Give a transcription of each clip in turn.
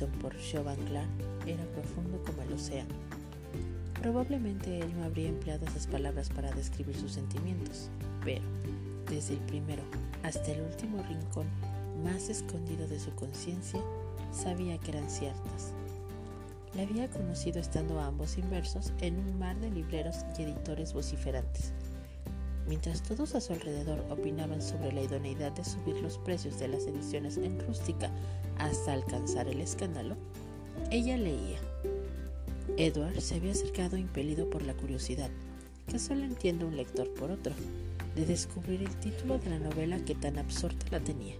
Por Clark era profundo como el océano. Probablemente él no habría empleado esas palabras para describir sus sentimientos, pero desde el primero hasta el último rincón más escondido de su conciencia, sabía que eran ciertas. La había conocido estando ambos inversos en un mar de libreros y editores vociferantes. Mientras todos a su alrededor opinaban sobre la idoneidad de subir los precios de las ediciones en rústica hasta alcanzar el escándalo, ella leía. Edward se había acercado impelido por la curiosidad, que solo entiende un lector por otro, de descubrir el título de la novela que tan absorta la tenía.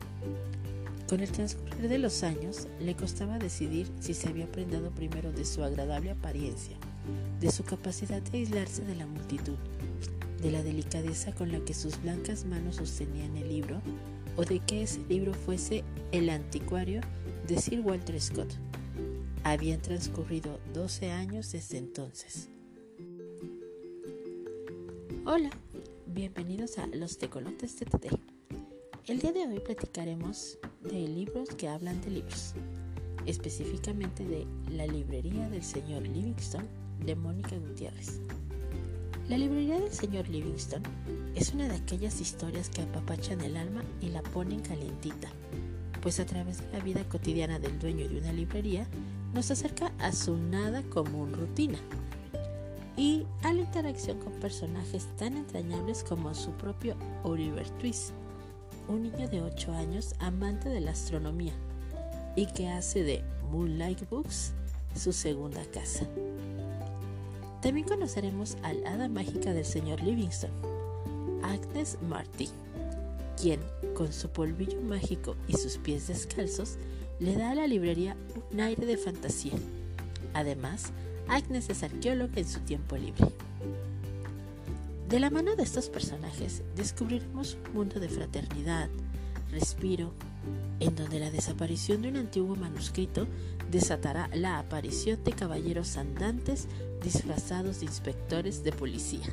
Con el transcurrir de los años, le costaba decidir si se había prendado primero de su agradable apariencia, de su capacidad de aislarse de la multitud, de la delicadeza con la que sus blancas manos sostenían el libro, o de que ese libro fuese el anticuario de Sir Walter Scott. Habían transcurrido 12 años desde entonces. Hola, bienvenidos a Los Tecolotes de. El día de hoy platicaremos de libros que hablan de libros, específicamente de La librería del señor Livingston de Mónica Gutiérrez. La librería del señor Livingston es una de aquellas historias que apapachan el alma y la ponen calientita, pues a través de la vida cotidiana del dueño de una librería nos acerca a su nada común rutina y a la interacción con personajes tan entrañables como su propio Oliver Twist, un niño de 8 años amante de la astronomía y que hace de Moonlight Books su segunda casa. También conoceremos al hada mágica del señor Livingston, Agnes Marty, quien, con su polvillo mágico y sus pies descalzos, le da a la librería un aire de fantasía. Además, Agnes es arqueóloga en su tiempo libre. De la mano de estos personajes descubriremos un mundo de fraternidad, respiro, en donde la desaparición de un antiguo manuscrito desatará la aparición de caballeros andantes disfrazados de inspectores de policía.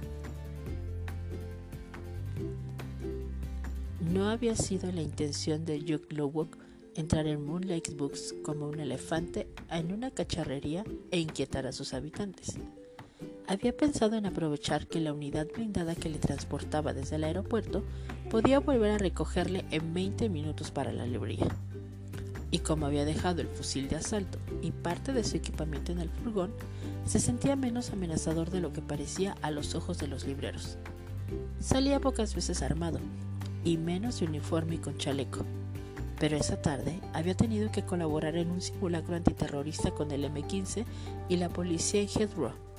No había sido la intención de Duke Lowok entrar en Moonlight Books como un elefante en una cacharrería e inquietar a sus habitantes. Había pensado en aprovechar que la unidad blindada que le transportaba desde el aeropuerto podía volver a recogerle en 20 minutos para la librería. Y como había dejado el fusil de asalto y parte de su equipamiento en el furgón, se sentía menos amenazador de lo que parecía a los ojos de los libreros. Salía pocas veces armado, y menos de uniforme y con chaleco. Pero esa tarde había tenido que colaborar en un simulacro antiterrorista con el M-15 y la policía en Heathrow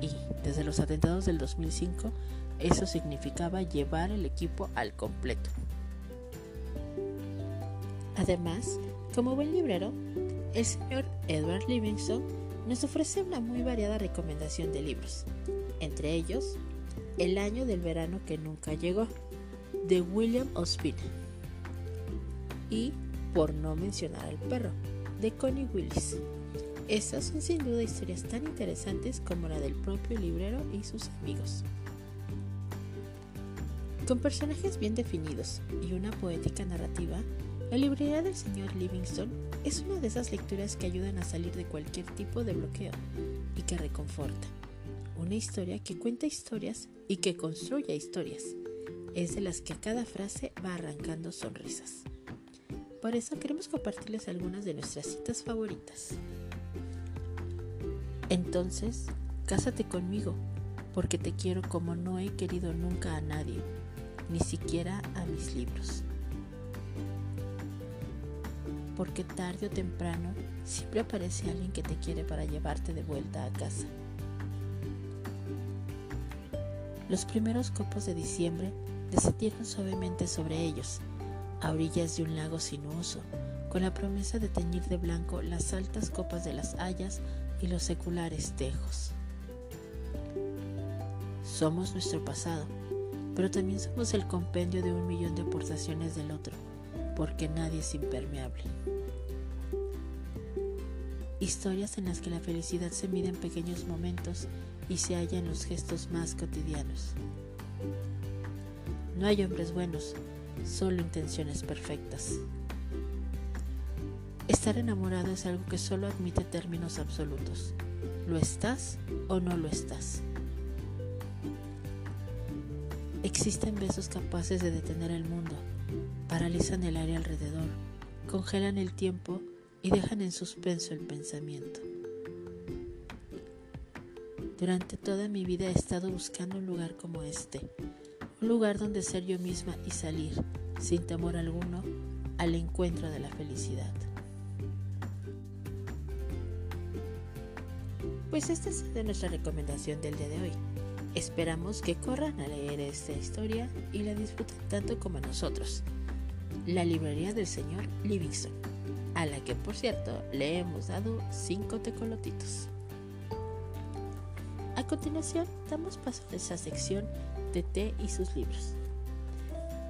y desde los atentados del 2005 eso significaba llevar el equipo al completo. Además, como buen librero, el señor Edward Livingston nos ofrece una muy variada recomendación de libros, entre ellos El año del verano que nunca llegó, de William Ospina, y Por no mencionar al perro, de Connie Willis. Estas son sin duda historias tan interesantes como la del propio librero y sus amigos. Con personajes bien definidos y una poética narrativa, la librería del señor Livingston es una de esas lecturas que ayudan a salir de cualquier tipo de bloqueo y que reconforta. Una historia que cuenta historias y que construye historias. Es de las que a cada frase va arrancando sonrisas. Por eso queremos compartirles algunas de nuestras citas favoritas. Entonces, cásate conmigo, porque te quiero como no he querido nunca a nadie, ni siquiera a mis libros. Porque tarde o temprano siempre aparece alguien que te quiere para llevarte de vuelta a casa. Los primeros copos de diciembre descendieron suavemente sobre ellos, a orillas de un lago sinuoso, con la promesa de teñir de blanco las altas copas de las hayas y los seculares tejos. Somos nuestro pasado, pero también somos el compendio de un millón de aportaciones del otro, porque nadie es impermeable. Historias en las que la felicidad se mide en pequeños momentos y se halla en los gestos más cotidianos. No hay hombres buenos, solo intenciones perfectas. Estar enamorado es algo que solo admite términos absolutos. ¿Lo estás o no lo estás? Existen besos capaces de detener el mundo, paralizan el aire alrededor, congelan el tiempo y dejan en suspenso el pensamiento. Durante toda mi vida he estado buscando un lugar como este, un lugar donde ser yo misma y salir, sin temor alguno, al encuentro de la felicidad. Pues esta es nuestra recomendación del día de hoy. Esperamos que corran a leer esta historia y la disfruten tanto como nosotros. La librería del señor Livingston, a la que por cierto le hemos dado cinco tecolotitos. A continuación, damos paso a esa sección de té y sus libros.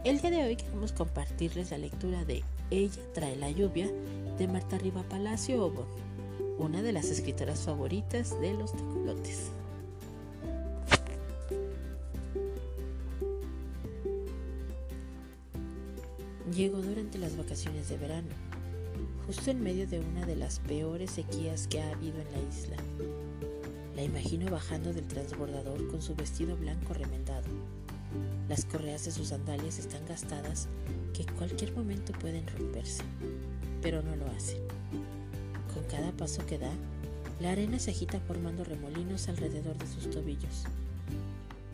El día de hoy queremos compartirles la lectura de Ella trae la lluvia de Marta Riva Palacio Obon una de las escritoras favoritas de los tecolotes. Llegó durante las vacaciones de verano, justo en medio de una de las peores sequías que ha habido en la isla. La imagino bajando del transbordador con su vestido blanco remendado. Las correas de sus sandalias están gastadas que en cualquier momento pueden romperse, pero no lo hacen. Con cada paso que da, la arena se agita formando remolinos alrededor de sus tobillos.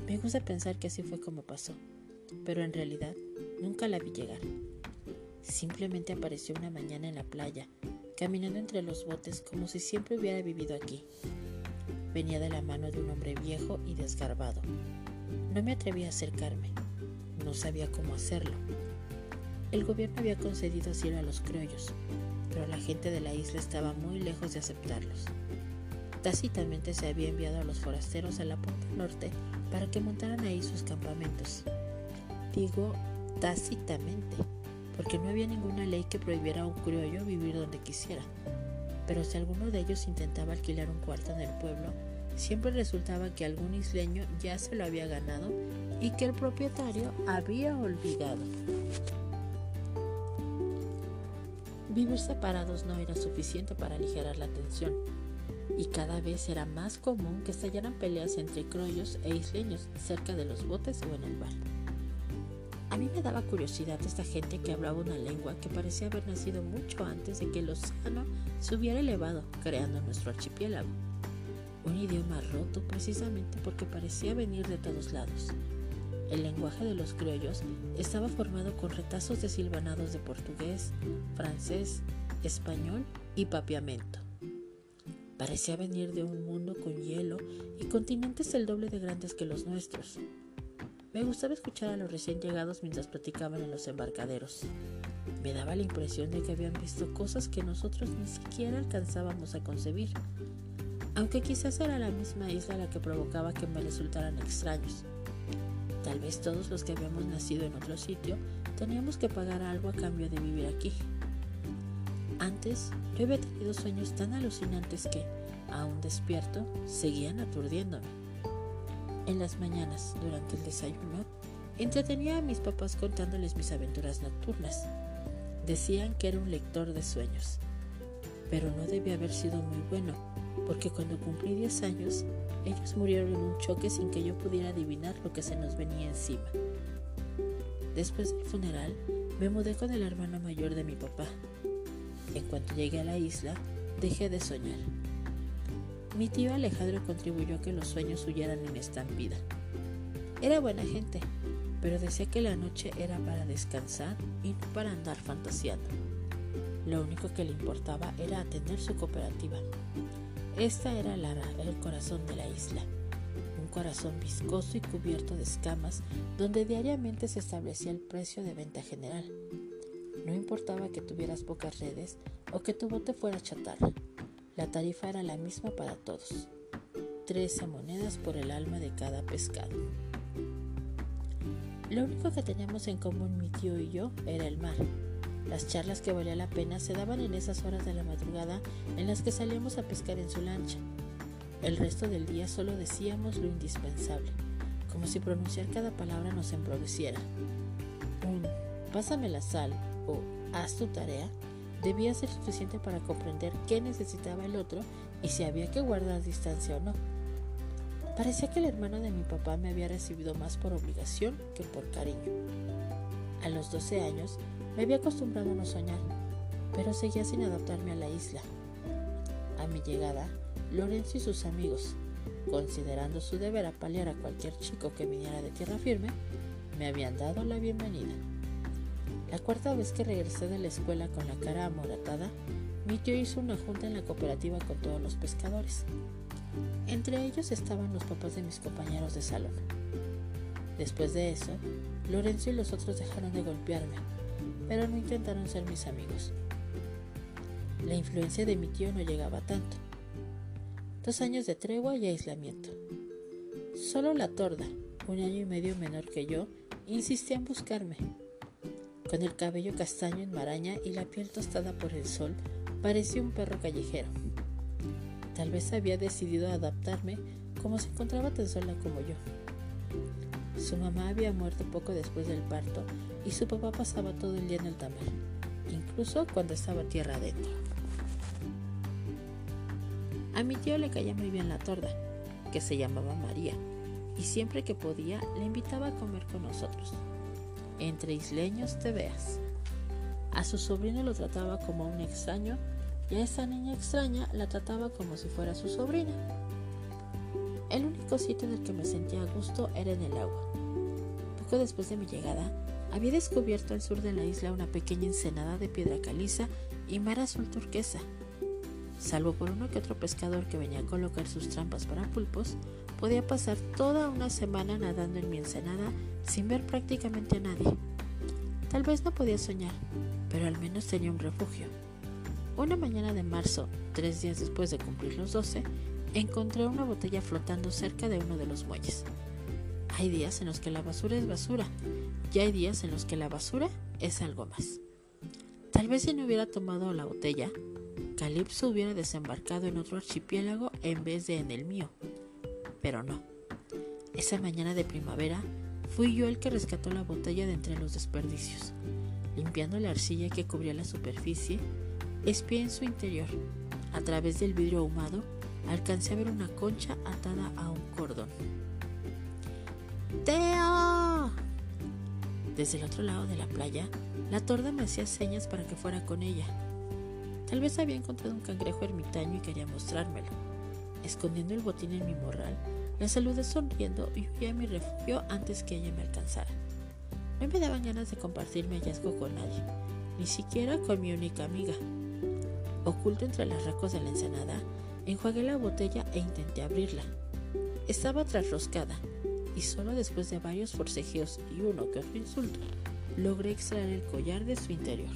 Me gusta pensar que así fue como pasó, pero en realidad nunca la vi llegar. Simplemente apareció una mañana en la playa, caminando entre los botes como si siempre hubiera vivido aquí. Venía de la mano de un hombre viejo y desgarbado. No me atreví a acercarme. No sabía cómo hacerlo. El gobierno había concedido asilo a los criollos, pero la gente de la isla estaba muy lejos de aceptarlos. Tácitamente se había enviado a los forasteros a la punta norte para que montaran ahí sus campamentos. Digo tácitamente, porque no había ninguna ley que prohibiera a un criollo vivir donde quisiera. Pero si alguno de ellos intentaba alquilar un cuarto en el pueblo, siempre resultaba que algún isleño ya se lo había ganado y que el propietario había olvidado. Vivir separados no era suficiente para aligerar la tensión, y cada vez era más común que estallaran peleas entre croyos e isleños cerca de los botes o en el bar. A mí me daba curiosidad esta gente que hablaba una lengua que parecía haber nacido mucho antes de que el océano se hubiera elevado, creando nuestro archipiélago. Un idioma roto precisamente porque parecía venir de todos lados, el lenguaje de los criollos estaba formado con retazos de silvanados de portugués, francés, español y papiamento. Parecía venir de un mundo con hielo y continentes el doble de grandes que los nuestros. Me gustaba escuchar a los recién llegados mientras platicaban en los embarcaderos. Me daba la impresión de que habían visto cosas que nosotros ni siquiera alcanzábamos a concebir, aunque quizás era la misma isla la que provocaba que me resultaran extraños. Tal vez todos los que habíamos nacido en otro sitio teníamos que pagar algo a cambio de vivir aquí. Antes yo había tenido sueños tan alucinantes que, aún despierto, seguían aturdiéndome. En las mañanas, durante el desayuno, entretenía a mis papás contándoles mis aventuras nocturnas. Decían que era un lector de sueños, pero no debía haber sido muy bueno, porque cuando cumplí 10 años ellos murieron en un choque sin que yo pudiera adivinar lo que se nos venía encima. Después del funeral, me mudé con el hermano mayor de mi papá. En cuanto llegué a la isla, dejé de soñar. Mi tío Alejandro contribuyó a que los sueños huyeran en estampida. Era buena gente, pero decía que la noche era para descansar y no para andar fantaseando. Lo único que le importaba era atender su cooperativa. Esta era Lara, el corazón de la isla, un corazón viscoso y cubierto de escamas donde diariamente se establecía el precio de venta general. No importaba que tuvieras pocas redes o que tu bote fuera chatarra, la tarifa era la misma para todos. Trece monedas por el alma de cada pescado. Lo único que teníamos en común mi tío y yo era el mar, las charlas que valía la pena se daban en esas horas de la madrugada en las que salíamos a pescar en su lancha. El resto del día solo decíamos lo indispensable, como si pronunciar cada palabra nos embromeciera. Un pásame la sal o haz tu tarea debía ser suficiente para comprender qué necesitaba el otro y si había que guardar distancia o no. Parecía que el hermano de mi papá me había recibido más por obligación que por cariño. A los 12 años me había acostumbrado a no soñar, pero seguía sin adaptarme a la isla. A mi llegada, Lorenzo y sus amigos, considerando su deber apalear a cualquier chico que viniera de tierra firme, me habían dado la bienvenida. La cuarta vez que regresé de la escuela con la cara amoratada, mi tío hizo una junta en la cooperativa con todos los pescadores. Entre ellos estaban los papás de mis compañeros de salón. Después de eso, Lorenzo y los otros dejaron de golpearme, pero no intentaron ser mis amigos. La influencia de mi tío no llegaba tanto. Dos años de tregua y aislamiento. Solo la torda, un año y medio menor que yo, insistía en buscarme. Con el cabello castaño en maraña y la piel tostada por el sol, parecía un perro callejero. Tal vez había decidido adaptarme como se encontraba tan sola como yo. Su mamá había muerto poco después del parto y su papá pasaba todo el día en el tamal, incluso cuando estaba tierra adentro. A mi tío le caía muy bien la torda, que se llamaba María, y siempre que podía le invitaba a comer con nosotros. Entre isleños te veas. A su sobrino lo trataba como un extraño y a esa niña extraña la trataba como si fuera su sobrina. El único sitio en el que me sentía a gusto era en el agua. Poco después de mi llegada, había descubierto al sur de la isla una pequeña ensenada de piedra caliza y mar azul turquesa. Salvo por uno que otro pescador que venía a colocar sus trampas para pulpos, podía pasar toda una semana nadando en mi ensenada sin ver prácticamente a nadie. Tal vez no podía soñar, pero al menos tenía un refugio. Una mañana de marzo, tres días después de cumplir los doce, encontré una botella flotando cerca de uno de los muelles. Hay días en los que la basura es basura y hay días en los que la basura es algo más. Tal vez si no hubiera tomado la botella, Calipso hubiera desembarcado en otro archipiélago en vez de en el mío. Pero no. Esa mañana de primavera fui yo el que rescató la botella de entre los desperdicios. Limpiando la arcilla que cubría la superficie, Espié en su interior. A través del vidrio ahumado, alcancé a ver una concha atada a un cordón. ¡Teo! Desde el otro lado de la playa, la torda me hacía señas para que fuera con ella. Tal vez había encontrado un cangrejo ermitaño y quería mostrármelo. Escondiendo el botín en mi morral, la saludé sonriendo y huí a mi refugio antes que ella me alcanzara. No me daban ganas de compartir mi hallazgo con nadie, ni siquiera con mi única amiga, Oculto entre las racos de la ensenada, enjuagué la botella e intenté abrirla. Estaba trasroscada, y solo después de varios forcejeos y uno que otro insulto, logré extraer el collar de su interior.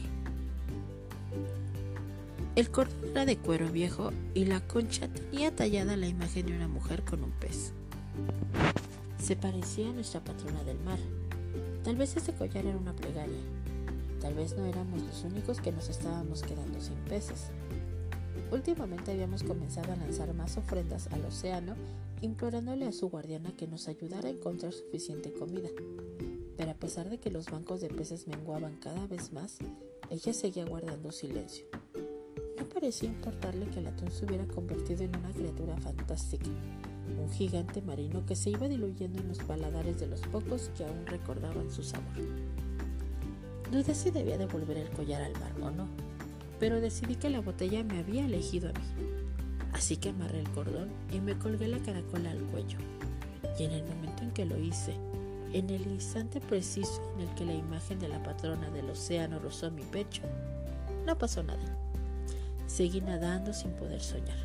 El cordón era de cuero viejo y la concha tenía tallada la imagen de una mujer con un pez. Se parecía a nuestra patrona del mar. Tal vez ese collar era una plegaria, Tal vez no éramos los únicos que nos estábamos quedando sin peces. Últimamente habíamos comenzado a lanzar más ofrendas al océano, implorándole a su guardiana que nos ayudara a encontrar suficiente comida. Pero a pesar de que los bancos de peces menguaban cada vez más, ella seguía guardando silencio. No parecía importarle que el atún se hubiera convertido en una criatura fantástica, un gigante marino que se iba diluyendo en los paladares de los pocos que aún recordaban su sabor. Dudé si debía devolver el collar al mar o no, pero decidí que la botella me había elegido a mí. Así que amarré el cordón y me colgué la caracola al cuello. Y en el momento en que lo hice, en el instante preciso en el que la imagen de la patrona del océano rozó mi pecho, no pasó nada. Seguí nadando sin poder soñar.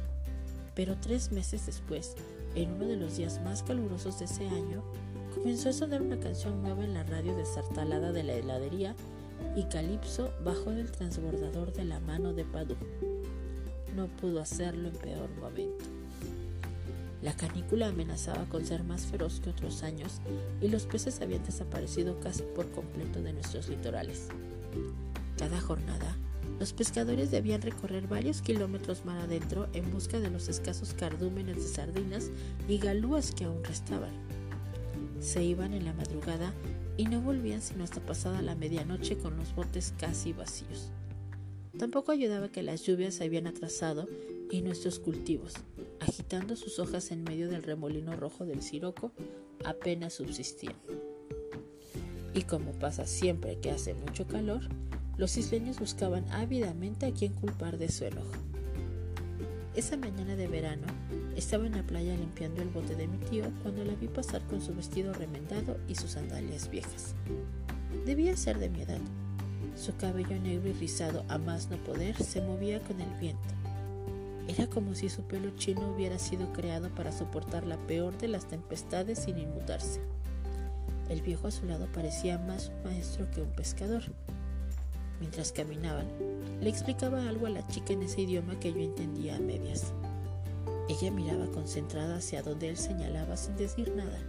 Pero tres meses después, en uno de los días más calurosos de ese año, comenzó a sonar una canción nueva en la radio desartalada de la heladería y Calipso bajó del transbordador de la mano de Padú. No pudo hacerlo en peor momento. La canícula amenazaba con ser más feroz que otros años y los peces habían desaparecido casi por completo de nuestros litorales. Cada jornada, los pescadores debían recorrer varios kilómetros mar adentro en busca de los escasos cardúmenes de sardinas y galúas que aún restaban. Se iban en la madrugada y no volvían sino hasta pasada la medianoche con los botes casi vacíos. Tampoco ayudaba que las lluvias se habían atrasado y nuestros cultivos, agitando sus hojas en medio del remolino rojo del siroco, apenas subsistían. Y como pasa siempre que hace mucho calor, los isleños buscaban ávidamente a quien culpar de su enojo. Esa mañana de verano estaba en la playa limpiando el bote de mi tío cuando la vi pasar con su vestido remendado y sus sandalias viejas. Debía ser de mi edad. Su cabello negro y rizado a más no poder se movía con el viento. Era como si su pelo chino hubiera sido creado para soportar la peor de las tempestades sin inmutarse. El viejo a su lado parecía más un maestro que un pescador. Mientras caminaban, le explicaba algo a la chica en ese idioma que yo entendía a medias. Ella miraba concentrada hacia donde él señalaba sin decir nada.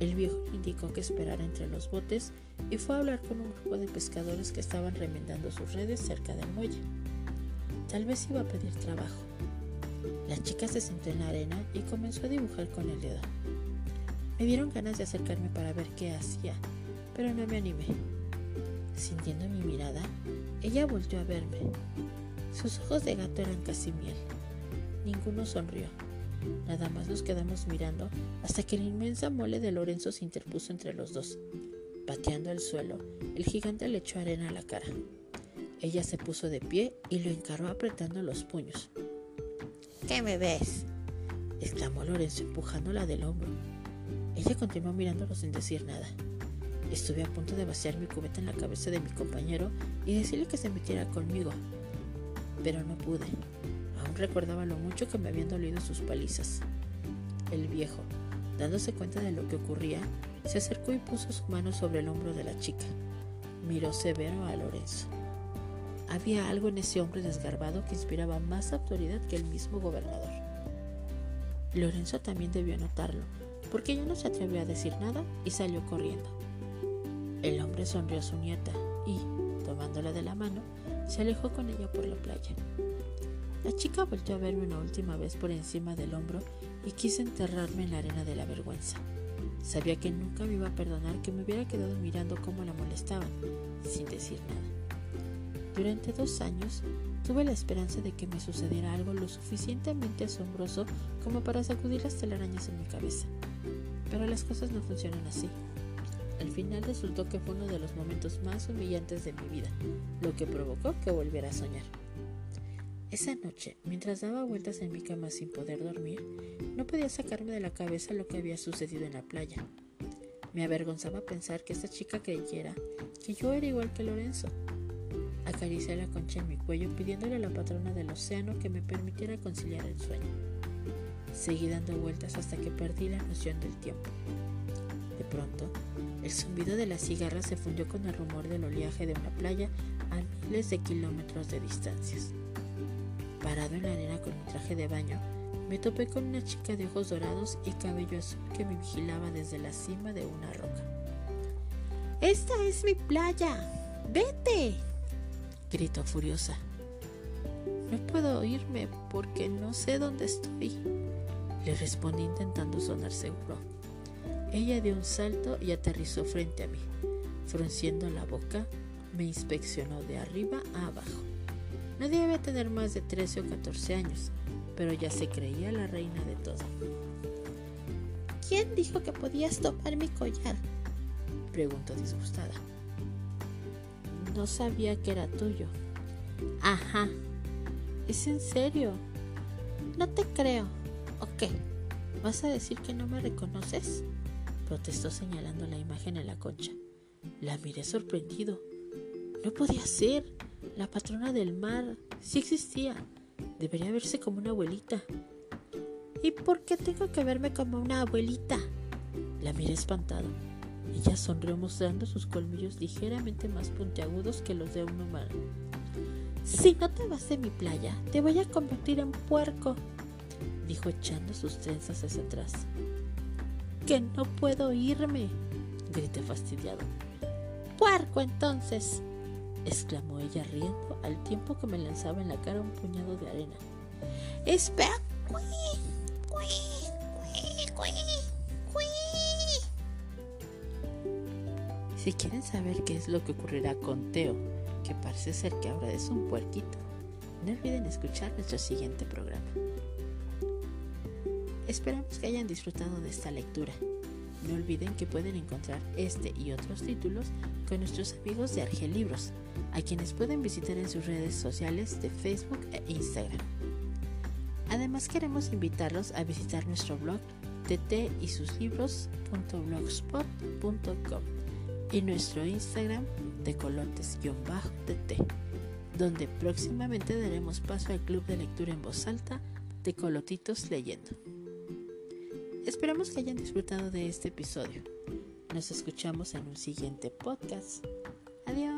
El viejo le indicó que esperara entre los botes y fue a hablar con un grupo de pescadores que estaban remendando sus redes cerca del muelle. Tal vez iba a pedir trabajo. La chica se sentó en la arena y comenzó a dibujar con el dedo. Me dieron ganas de acercarme para ver qué hacía, pero no me animé. Sintiendo mi mirada, ella volvió a verme. Sus ojos de gato eran casi miel. Ninguno sonrió. Nada más nos quedamos mirando hasta que la inmensa mole de Lorenzo se interpuso entre los dos. Pateando el suelo, el gigante le echó arena a la cara. Ella se puso de pie y lo encaró apretando los puños. ¿Qué me ves? exclamó Lorenzo empujándola del hombro. Ella continuó mirándolo sin decir nada. Estuve a punto de vaciar mi cubeta en la cabeza de mi compañero y decirle que se metiera conmigo, pero no pude. Aún recordaba lo mucho que me habían dolido sus palizas. El viejo, dándose cuenta de lo que ocurría, se acercó y puso su mano sobre el hombro de la chica. Miró severo a Lorenzo. Había algo en ese hombre desgarbado que inspiraba más autoridad que el mismo gobernador. Lorenzo también debió notarlo, porque ya no se atrevió a decir nada y salió corriendo. El hombre sonrió a su nieta y, tomándola de la mano, se alejó con ella por la playa. La chica volvió a verme una última vez por encima del hombro y quiso enterrarme en la arena de la vergüenza. Sabía que nunca me iba a perdonar que me hubiera quedado mirando cómo la molestaban, sin decir nada. Durante dos años tuve la esperanza de que me sucediera algo lo suficientemente asombroso como para sacudir las telarañas en mi cabeza. Pero las cosas no funcionan así. Al final resultó que fue uno de los momentos más humillantes de mi vida, lo que provocó que volviera a soñar. Esa noche, mientras daba vueltas en mi cama sin poder dormir, no podía sacarme de la cabeza lo que había sucedido en la playa. Me avergonzaba pensar que esta chica creyera que yo era igual que Lorenzo. Acaricié la concha en mi cuello pidiéndole a la patrona del océano que me permitiera conciliar el sueño. Seguí dando vueltas hasta que perdí la noción del tiempo. De pronto, el zumbido de las cigarras se fundió con el rumor del oleaje de una playa a miles de kilómetros de distancias. Parado en la arena con mi traje de baño, me topé con una chica de ojos dorados y cabello azul que me vigilaba desde la cima de una roca. Esta es mi playa. Vete. gritó furiosa. No puedo irme porque no sé dónde estoy. Le respondí intentando sonar seguro. Ella dio un salto y aterrizó frente a mí. Frunciendo la boca, me inspeccionó de arriba a abajo. No debe tener más de 13 o 14 años, pero ya se creía la reina de todo. ¿Quién dijo que podías tomar mi collar? preguntó disgustada. No sabía que era tuyo. Ajá. ¿Es en serio? No te creo. ¿O qué? ¿Vas a decir que no me reconoces? Protestó señalando la imagen en la concha. La miré sorprendido. No podía ser. La patrona del mar sí existía. Debería verse como una abuelita. ¿Y por qué tengo que verme como una abuelita? La miré espantado. Ella sonrió mostrando sus colmillos ligeramente más puntiagudos que los de un humano. Si no te vas de mi playa, te voy a convertir en puerco, dijo echando sus trenzas hacia atrás. Que no puedo irme, grité fastidiado. Puerco entonces, exclamó ella riendo al tiempo que me lanzaba en la cara un puñado de arena. Espera. Si quieren saber qué es lo que ocurrirá con Teo, que parece ser que ahora es un puerquito, no olviden escuchar nuestro siguiente programa. Esperamos que hayan disfrutado de esta lectura. No olviden que pueden encontrar este y otros títulos con nuestros amigos de Argel Libros, a quienes pueden visitar en sus redes sociales de Facebook e Instagram. Además queremos invitarlos a visitar nuestro blog tt y sus libros.blogspot.com y nuestro Instagram de colotes-tt, donde próximamente daremos paso al club de lectura en voz alta de Colotitos Leyendo. Esperamos que hayan disfrutado de este episodio. Nos escuchamos en un siguiente podcast. Adiós.